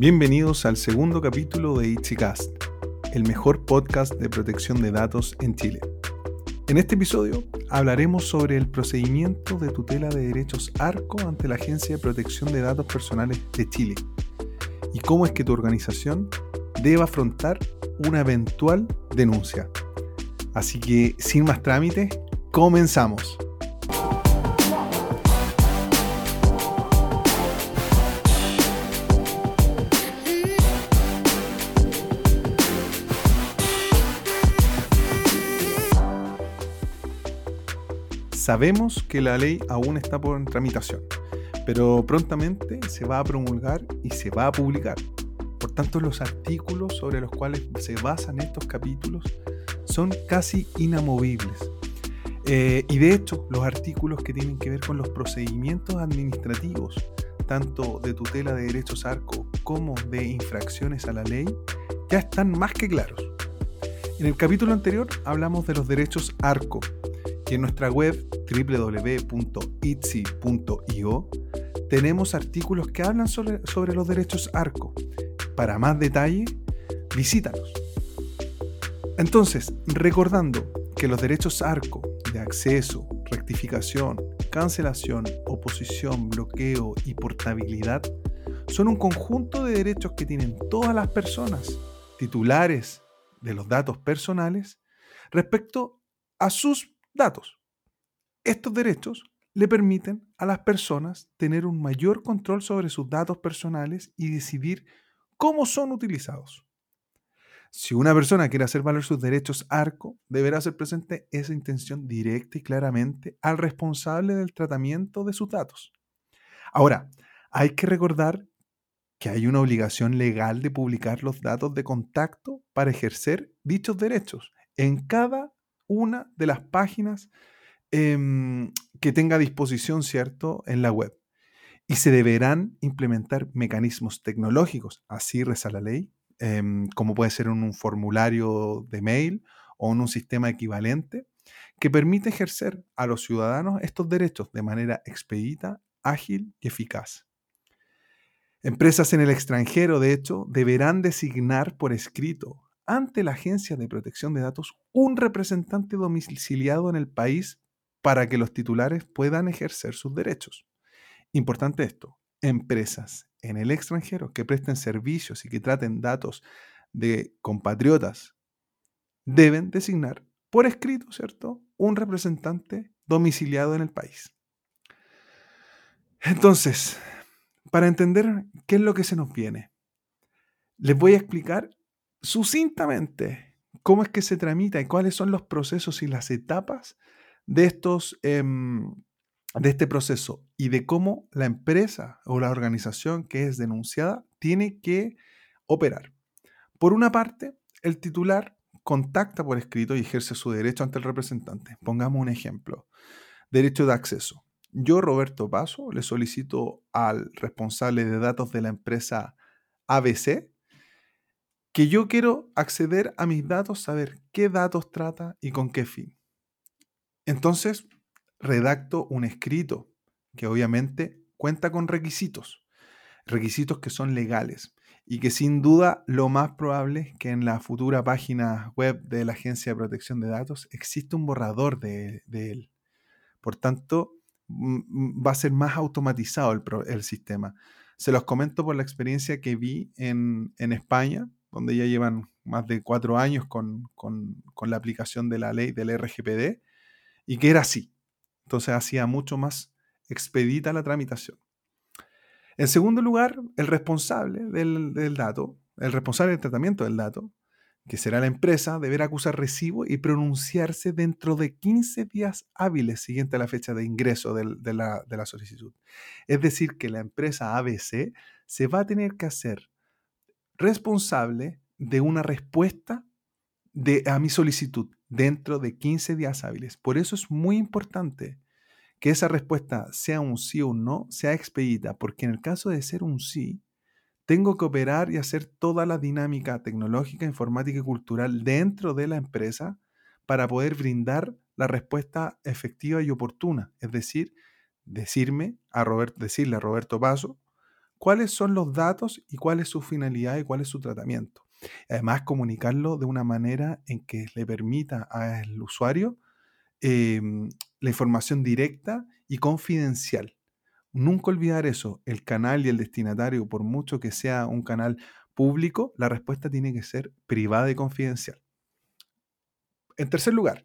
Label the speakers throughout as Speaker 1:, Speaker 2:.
Speaker 1: Bienvenidos al segundo capítulo de Itzicast, el mejor podcast de protección de datos en Chile. En este episodio hablaremos sobre el procedimiento de tutela de derechos ARCO ante la Agencia de Protección de Datos Personales de Chile y cómo es que tu organización debe afrontar una eventual denuncia. Así que, sin más trámites, comenzamos. Sabemos que la ley aún está por tramitación, pero prontamente se va a promulgar y se va a publicar. Por tanto, los artículos sobre los cuales se basan estos capítulos son casi inamovibles. Eh, y de hecho, los artículos que tienen que ver con los procedimientos administrativos, tanto de tutela de derechos ARCO como de infracciones a la ley, ya están más que claros. En el capítulo anterior hablamos de los derechos ARCO, en nuestra web www.itsi.io tenemos artículos que hablan sobre, sobre los derechos ARCO. Para más detalle, visítanos. Entonces, recordando que los derechos ARCO de acceso, rectificación, cancelación, oposición, bloqueo y portabilidad son un conjunto de derechos que tienen todas las personas titulares de los datos personales respecto a sus datos. Estos derechos le permiten a las personas tener un mayor control sobre sus datos personales y decidir cómo son utilizados. Si una persona quiere hacer valer sus derechos ARCO, deberá hacer presente esa intención directa y claramente al responsable del tratamiento de sus datos. Ahora, hay que recordar que hay una obligación legal de publicar los datos de contacto para ejercer dichos derechos en cada una de las páginas em, que tenga a disposición, ¿cierto?, en la web. Y se deberán implementar mecanismos tecnológicos, así reza la ley, em, como puede ser un formulario de mail o en un sistema equivalente, que permite ejercer a los ciudadanos estos derechos de manera expedita, ágil y eficaz. Empresas en el extranjero, de hecho, deberán designar por escrito ante la Agencia de Protección de Datos un representante domiciliado en el país para que los titulares puedan ejercer sus derechos. Importante esto, empresas en el extranjero que presten servicios y que traten datos de compatriotas deben designar por escrito, ¿cierto?, un representante domiciliado en el país. Entonces, para entender qué es lo que se nos viene, les voy a explicar sucintamente cómo es que se tramita y cuáles son los procesos y las etapas de, estos, em, de este proceso y de cómo la empresa o la organización que es denunciada tiene que operar. Por una parte, el titular contacta por escrito y ejerce su derecho ante el representante. Pongamos un ejemplo. Derecho de acceso. Yo, Roberto Paso, le solicito al responsable de datos de la empresa ABC que yo quiero acceder a mis datos, saber qué datos trata y con qué fin. Entonces, redacto un escrito que obviamente cuenta con requisitos, requisitos que son legales y que sin duda lo más probable es que en la futura página web de la Agencia de Protección de Datos existe un borrador de, él. Por tanto, va a ser más automatizado el, sistema. Se los comento por la experiencia que vi en, en España, donde ya llevan más de cuatro años con, la aplicación de la ley del RGPD, y que era así. Entonces hacía mucho más expedita la tramitación. En segundo lugar, el responsable del, del, dato, el responsable del tratamiento del dato, que será la empresa, deberá acusar recibo y pronunciarse dentro de 15 días hábiles siguiente a la fecha de ingreso de, la, de la solicitud. Es decir, que la empresa ABC se va a tener que hacer responsable de una respuesta de, a mi solicitud dentro de 15 días hábiles. Por eso es muy importante que esa respuesta sea un sí o un no, sea expedita, porque en el caso de ser un sí, tengo que operar y hacer toda la dinámica tecnológica, informática y cultural dentro de la empresa para poder brindar la respuesta efectiva y oportuna. Es decir, decirme a Roberto, decirle a Roberto Paso cuáles son los datos y cuál es su finalidad y cuál es su tratamiento. Además, comunicarlo de una manera en que le permita al usuario em, la información directa y confidencial. Nunca olvidar eso, el canal y el destinatario, por mucho que sea un canal público, la respuesta tiene que ser privada y confidencial. En tercer lugar,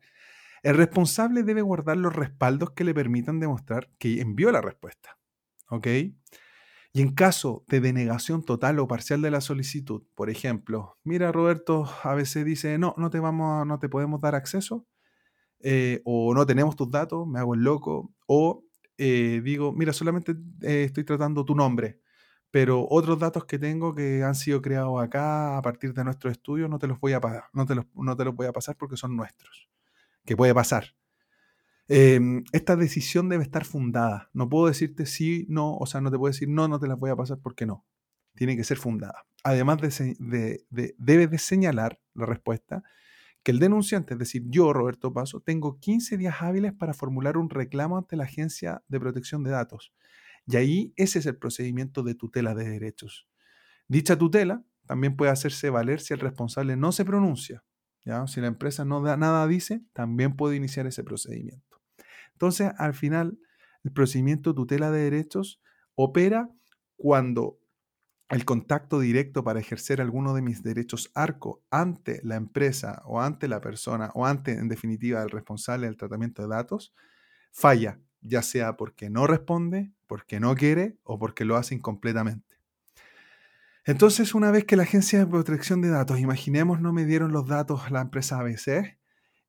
Speaker 1: el responsable debe guardar los respaldos que le permitan demostrar que envió la respuesta. ¿Ok? Y en caso de denegación total o parcial de la solicitud, por ejemplo, mira Roberto, a veces dice, no, no te vamos, no te podemos dar acceso, eh, o no tenemos tus datos, me hago el loco, o eh, digo, mira, solamente eh, estoy tratando tu nombre, pero otros datos que tengo que han sido creados acá a partir de nuestro estudio no te los voy a no te los, no te los voy a pasar porque son nuestros. Que puede pasar. Em, esta decisión debe estar fundada. No puedo decirte sí, no, o sea, no te puedo decir no, no te las voy a pasar porque no. Tiene que ser fundada. Además, de, debe de señalar la respuesta que el denunciante, es decir, yo, Roberto Paso, tengo 15 días hábiles para formular un reclamo ante la Agencia de Protección de Datos. Y ahí ese es el procedimiento de tutela de derechos. Dicha tutela también puede hacerse valer si el responsable no se pronuncia. ¿ya? Si la empresa no da, nada dice, también puede iniciar ese procedimiento. Entonces, al final, el procedimiento tutela de derechos opera cuando el contacto directo para ejercer alguno de mis derechos ARCO ante la empresa o ante la persona o ante, en definitiva, el responsable del tratamiento de datos, falla, ya sea porque no responde, porque no quiere o porque lo hace incompletamente. Entonces, una vez que la Agencia de Protección de Datos, imaginemos, no me dieron los datos a la empresa ABC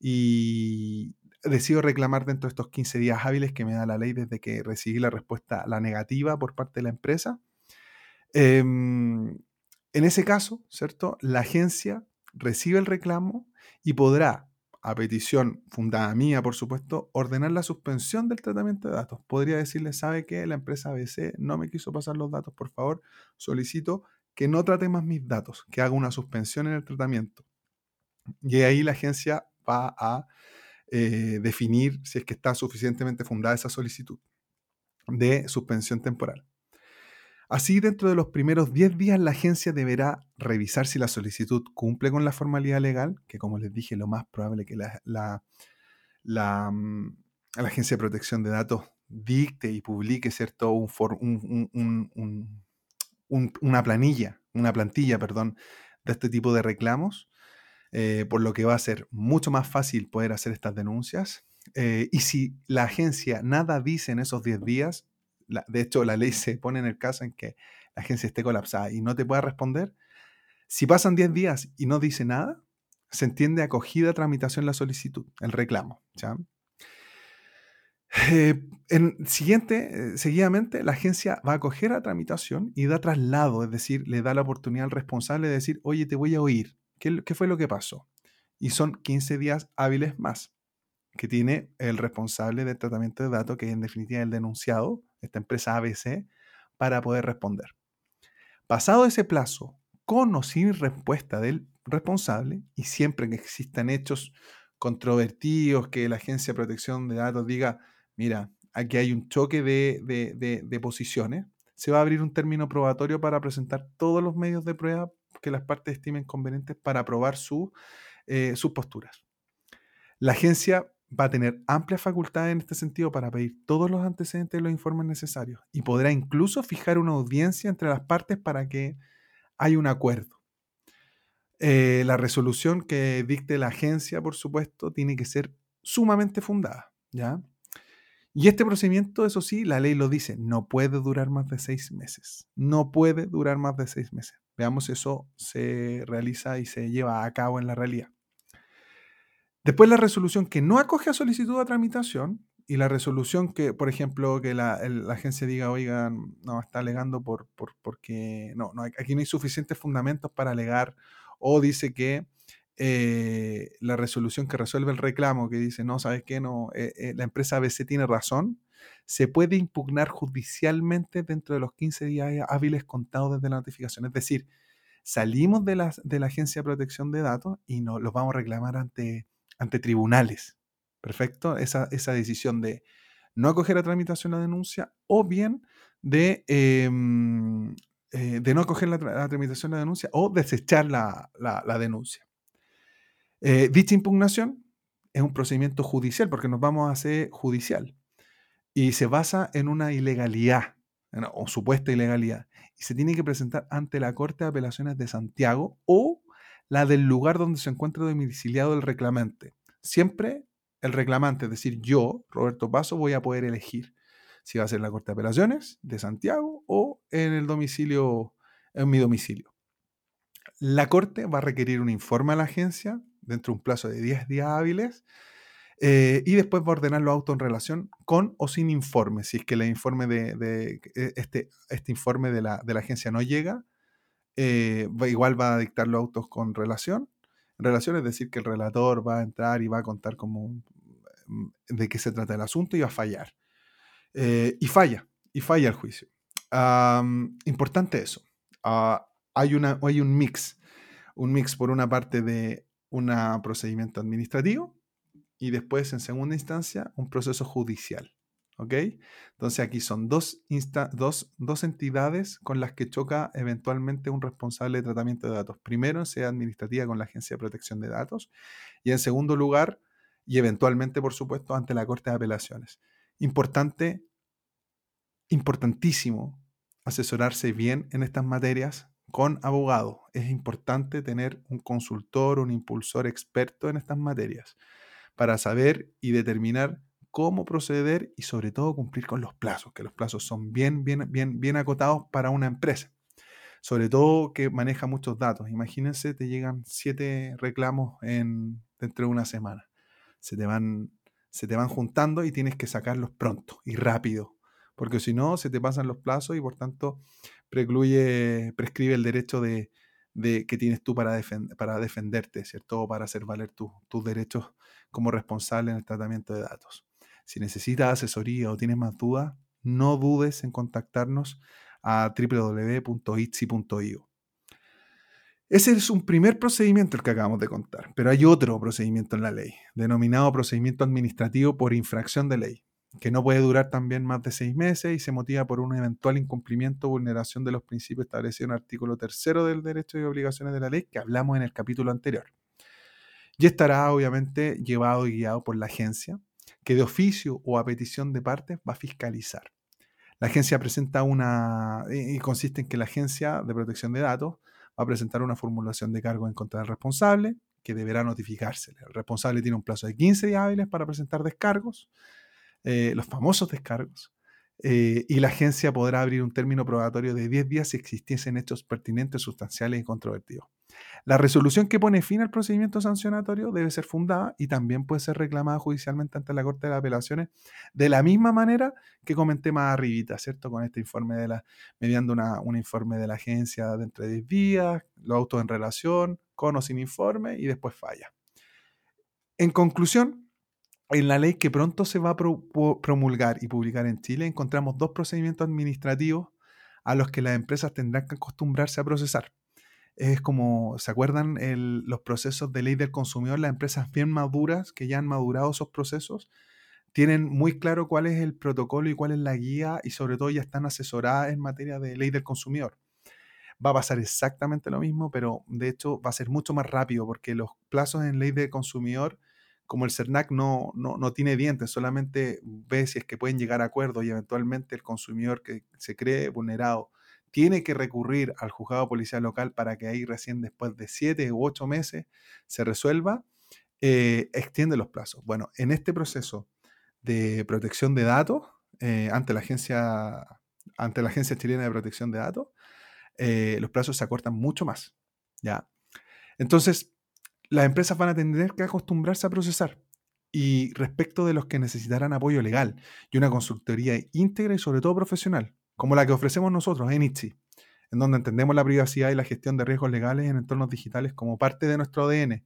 Speaker 1: y decido reclamar dentro de estos 15 días hábiles que me da la ley desde que recibí la respuesta, la negativa por parte de la empresa, Em, en ese caso, ¿cierto? La agencia recibe el reclamo y podrá, a petición fundada mía, por supuesto, ordenar la suspensión del tratamiento de datos. Podría decirle, sabe que la empresa ABC no me quiso pasar los datos, por favor, solicito que no trate más mis datos, que haga una suspensión en el tratamiento. Y ahí la agencia va a eh, definir si es que está suficientemente fundada esa solicitud de suspensión temporal. Así, dentro de los primeros 10 días, la agencia deberá revisar si la solicitud cumple con la formalidad legal, que como les dije, lo más probable que la, la, mm, Agencia de Protección de Datos dicte y publique ¿cierto? Un, una planilla, una plantilla, perdón, de este tipo de reclamos, eh, por lo que va a ser mucho más fácil poder hacer estas denuncias. Eh, y si la agencia nada dice en esos 10 días, de hecho, la ley se pone en el caso en que la agencia esté colapsada y no te pueda responder. Si pasan 10 días y no dice nada, se entiende acogida tramitación la solicitud, el reclamo. Eh, en siguiente, seguidamente, la agencia va a acoger a tramitación y da traslado, es decir, le da la oportunidad al responsable de decir, oye, te voy a oír. ¿Qué, fue lo que pasó? Y son 15 días hábiles más que tiene el responsable del tratamiento de datos, que en definitiva el denunciado, esta empresa ABC, para poder responder. Pasado ese plazo, con o sin respuesta del responsable, y siempre que existan hechos controvertidos, que la Agencia de Protección de Datos diga, mira, aquí hay un choque de, posiciones, se va a abrir un término probatorio para presentar todos los medios de prueba que las partes estimen convenientes para probar eh, sus posturas. La agencia va a tener amplia facultad en este sentido para pedir todos los antecedentes y los informes necesarios y podrá incluso fijar una audiencia entre las partes para que haya un acuerdo. Eh, la resolución que dicte la agencia, por supuesto, tiene que ser sumamente fundada, ¿ya? Y este procedimiento, eso sí, la ley lo dice, no puede durar más de seis meses. No puede durar más de seis meses. Veamos, eso se realiza y se lleva a cabo en la realidad. Después la resolución que no acoge a solicitud de tramitación y la resolución que, por ejemplo, que la, agencia diga, oigan, no, está alegando por, porque no, no, aquí no hay suficientes fundamentos para alegar, o dice que eh, la resolución que resuelve el reclamo, que dice, no, ¿sabes qué? No, eh, eh, la empresa ABC tiene razón, se puede impugnar judicialmente dentro de los 15 días hábiles contados desde la notificación. Es decir, salimos de la, de la Agencia de Protección de Datos y nos los vamos a reclamar ante ante tribunales. Perfecto, esa, esa decisión de no acoger a tramitación la denuncia o bien de, em, eh, de no acoger la, tramitación de la denuncia o desechar la, denuncia. Eh, dicha impugnación es un procedimiento judicial, porque nos vamos a hacer judicial, y se basa en una ilegalidad, o supuesta ilegalidad, y se tiene que presentar ante la Corte de Apelaciones de Santiago o la del lugar donde se encuentra domiciliado el reclamante. Siempre el reclamante, es decir, yo, Roberto Paso, voy a poder elegir si va a ser la Corte de Apelaciones de Santiago o en el domicilio, en mi domicilio. La Corte va a requerir un informe a la agencia dentro de un plazo de 10 días hábiles eh, y después va a ordenar los autos en relación con o sin informe. Si es que el informe de, e, este, este informe de la, de la agencia no llega, eh, igual va a dictar los autos con relación. Relación es decir que el relator va a entrar y va a contar como mm, de qué se trata el asunto y va a fallar. Eh, y falla, y falla el juicio. importante eso. Ah, hay, una, hay un mix. Un mix por una parte de un procedimiento administrativo y después en segunda instancia un proceso judicial. ¿Ok? Entonces aquí son dos, dos, entidades con las que choca eventualmente un responsable de tratamiento de datos. Primero en sede administrativa con la Agencia de Protección de Datos y en segundo lugar y eventualmente, por supuesto, ante la Corte de Apelaciones. Importante, importantísimo asesorarse bien en estas materias con abogado. Es importante tener un consultor, un impulsor experto en estas materias para saber y determinar cómo proceder y sobre todo cumplir con los plazos, que los plazos son bien, bien, bien, bien acotados para una empresa. Sobre todo que maneja muchos datos. Imagínense, te llegan siete reclamos en, dentro de una semana. Se te, van, se te van juntando y tienes que sacarlos pronto y rápido, porque si no, se te pasan los plazos y por tanto precluye, prescribe el derecho de, que tienes tú para, defenderte, ¿cierto? para hacer valer tus derechos como responsable en el tratamiento de datos. Si necesitas asesoría o tienes más dudas, no dudes en contactarnos a www.itsi.io. Ese es un primer procedimiento el que acabamos de contar, pero hay otro procedimiento en la ley, denominado procedimiento administrativo por infracción de ley, que no puede durar también más de seis meses y se motiva por un eventual incumplimiento o vulneración de los principios establecidos en el artículo tercero del derecho y obligaciones de la ley que hablamos en el capítulo anterior. Y estará obviamente llevado y guiado por la agencia, que de oficio o a petición de parte va a fiscalizar. La agencia presenta una, y consiste en que la agencia de protección de datos va a presentar una formulación de cargo en contra del responsable, que deberá notificársele. El responsable tiene un plazo de 15 días hábiles para presentar descargos, eh, los famosos descargos, eh, y la agencia podrá abrir un término probatorio de 10 días si existiesen hechos pertinentes, sustanciales y controvertidos. La resolución que pone fin al procedimiento sancionatorio debe ser fundada y también puede ser reclamada judicialmente ante la Corte de Apelaciones de la misma manera que comenté más arribita, ¿cierto? Con este informe de la, mediando una, un informe de la agencia de entre 10 días, los autos en relación, con o sin informe y después falla. En conclusión, en la ley que pronto se va a promulgar y publicar en Chile encontramos dos procedimientos administrativos a los que las empresas tendrán que acostumbrarse a procesar es como, ¿se acuerdan los procesos de ley del consumidor? Las empresas bien maduras, que ya han madurado esos procesos, tienen muy claro cuál es el protocolo y cuál es la guía y sobre todo ya están asesoradas en materia de ley del consumidor. Va a pasar exactamente lo mismo, pero de hecho va a ser mucho más rápido porque los plazos en ley del consumidor, como el CERNAC no, no, no tiene dientes, solamente ve si es que pueden llegar a acuerdos y eventualmente el consumidor que se cree vulnerado tiene que recurrir al juzgado policial local para que ahí recién después de siete u ocho meses se resuelva, eh, extiende los plazos. Bueno, en este proceso de protección de datos eh, ante, la agencia, ante la Agencia Chilena de Protección de Datos, eh, los plazos se acortan mucho más. ¿ya? Entonces, las empresas van a tener que acostumbrarse a procesar. Y respecto de los que necesitarán apoyo legal y una consultoría íntegra y sobre todo profesional, como la que ofrecemos nosotros en ITSI, en donde entendemos la privacidad y la gestión de riesgos legales en entornos digitales como parte de nuestro ADN,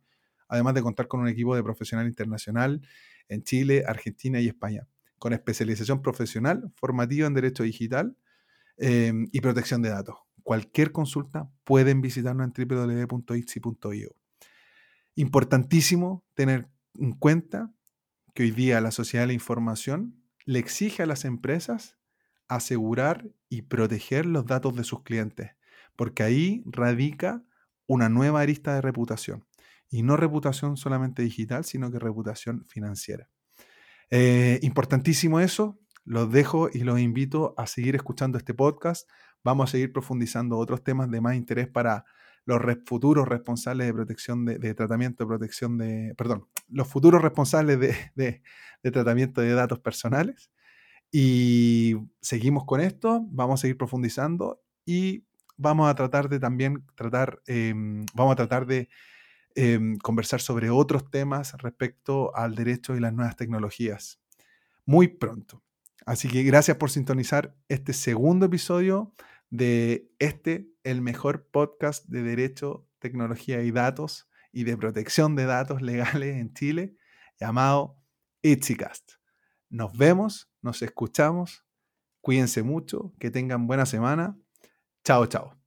Speaker 1: además de contar con un equipo de profesional internacional en Chile, Argentina y España, con especialización profesional, formativa en Derecho Digital eh, y protección de datos. Cualquier consulta pueden visitarnos en www.itsi.io. Importantísimo tener en cuenta que hoy día la sociedad de la información le exige a las empresas asegurar y proteger los datos de sus clientes, porque ahí radica una nueva arista de reputación. Y no reputación solamente digital, sino que reputación financiera. Eh, importantísimo eso. Los dejo y los invito a seguir escuchando este podcast. Vamos a seguir profundizando otros temas de más interés para los futuros responsables de protección de, tratamiento de protección de, perdón, los futuros responsables de, tratamiento de datos personales. Y seguimos con esto, vamos a seguir profundizando y vamos a tratar de también tratar, em, vamos a tratar de em, conversar sobre otros temas respecto al derecho y las nuevas tecnologías muy pronto. Así que gracias por sintonizar este segundo episodio de este, el mejor podcast de derecho, tecnología y datos y de protección de datos legales en Chile, llamado Itzycast. Nos vemos, nos escuchamos, cuídense mucho, que tengan buena semana. Chao, chao.